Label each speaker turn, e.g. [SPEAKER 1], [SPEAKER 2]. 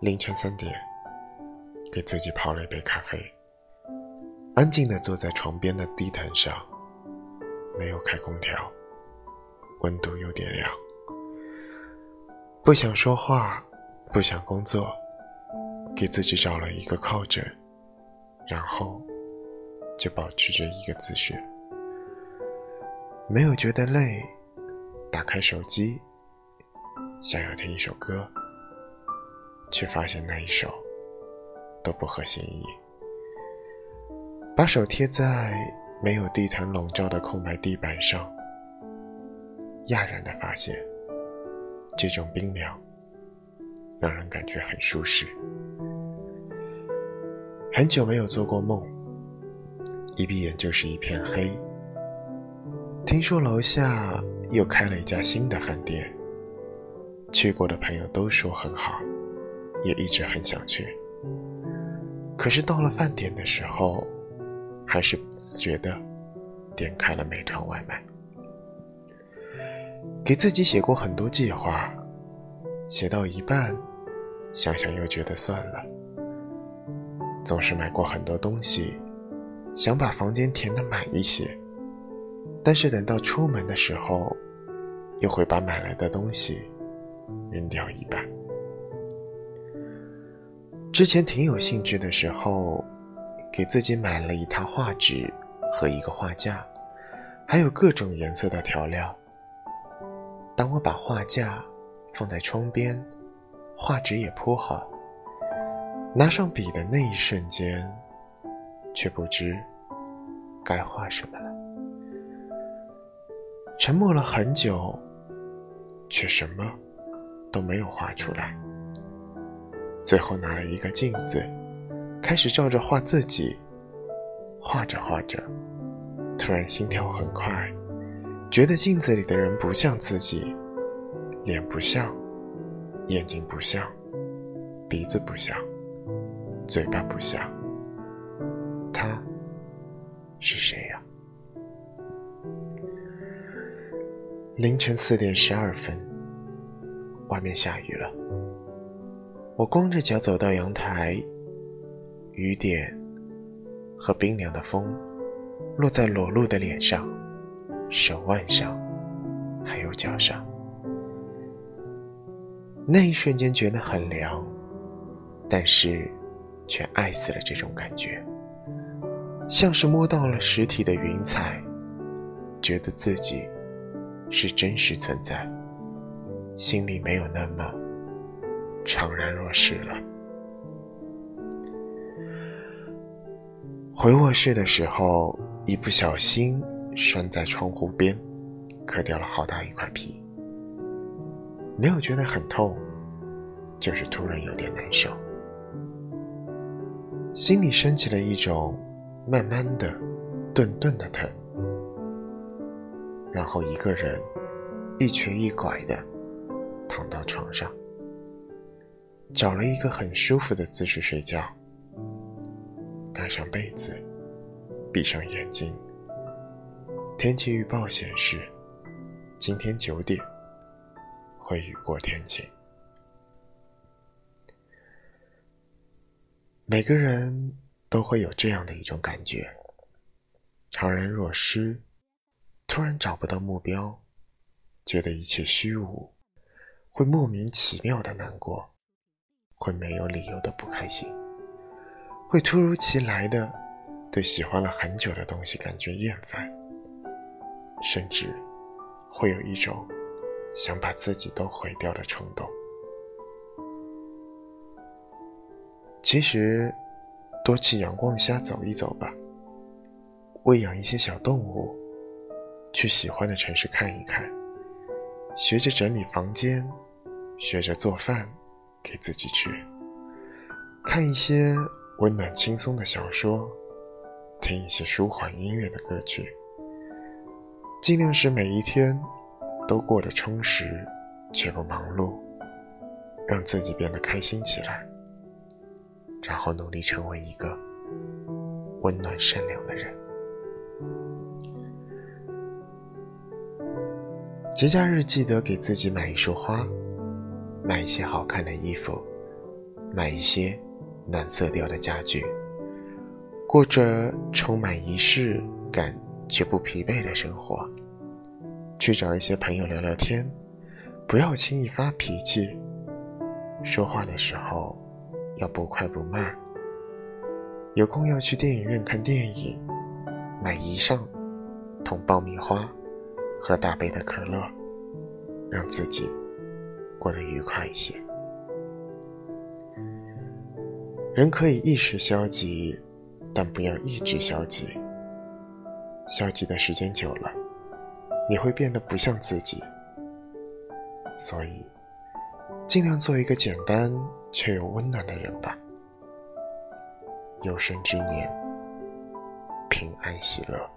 [SPEAKER 1] 凌晨三点，给自己泡了一杯咖啡，安静的坐在床边的地毯上，没有开空调，温度有点凉，不想说话，不想工作，给自己找了一个靠枕，然后就保持着一个姿势，没有觉得累，打开手机，想要听一首歌。却发现那一首都不合心意。把手贴在没有地毯笼罩的空白地板上，讶然的发现，这种冰凉让人感觉很舒适。很久没有做过梦，一闭眼就是一片黑。听说楼下又开了一家新的饭店，去过的朋友都说很好。也一直很想去，可是到了饭点的时候，还是不自觉的点开了美团外卖。给自己写过很多计划，写到一半，想想又觉得算了。总是买过很多东西，想把房间填得满一些，但是等到出门的时候，又会把买来的东西扔掉一半。之前挺有兴致的时候，给自己买了一套画纸和一个画架，还有各种颜色的调料。当我把画架放在窗边，画纸也铺好，拿上笔的那一瞬间，却不知该画什么了。沉默了很久，却什么都没有画出来。最后拿了一个镜子，开始照着画自己。画着画着，突然心跳很快，觉得镜子里的人不像自己，脸不像，眼睛不像，鼻子不像，嘴巴不像。他是谁呀？凌晨四点十二分，外面下雨了。我光着脚走到阳台，雨点和冰凉的风落在裸露的脸上、手腕上，还有脚上。那一瞬间觉得很凉，但是却爱死了这种感觉，像是摸到了实体的云彩，觉得自己是真实存在，心里没有那么。怅然若失了。回卧室的时候，一不小心拴在窗户边，磕掉了好大一块皮。没有觉得很痛，就是突然有点难受，心里升起了一种慢慢的、顿顿的疼。然后一个人一瘸一拐的躺到床上。找了一个很舒服的姿势睡觉，盖上被子，闭上眼睛。天气预报显示，今天九点会雨过天晴。每个人都会有这样的一种感觉：怅然若失，突然找不到目标，觉得一切虚无，会莫名其妙的难过。会没有理由的不开心，会突如其来的对喜欢了很久的东西感觉厌烦，甚至会有一种想把自己都毁掉的冲动。其实，多去阳光下走一走吧，喂养一些小动物，去喜欢的城市看一看，学着整理房间，学着做饭。给自己吃，看一些温暖轻松的小说，听一些舒缓音乐的歌曲，尽量使每一天都过得充实却不忙碌，让自己变得开心起来，然后努力成为一个温暖善良的人。节假日记得给自己买一束花。买一些好看的衣服，买一些暖色调的家具，过着充满仪式感却不疲惫的生活。去找一些朋友聊聊天，不要轻易发脾气。说话的时候要不快不慢。有空要去电影院看电影，买衣裳，桶爆米花，喝大杯的可乐，让自己过得愉快一些。人可以一时消极，但不要一直消极。消极的时间久了，你会变得不像自己。所以，尽量做一个简单却又温暖的人吧。有生之年，平安喜乐。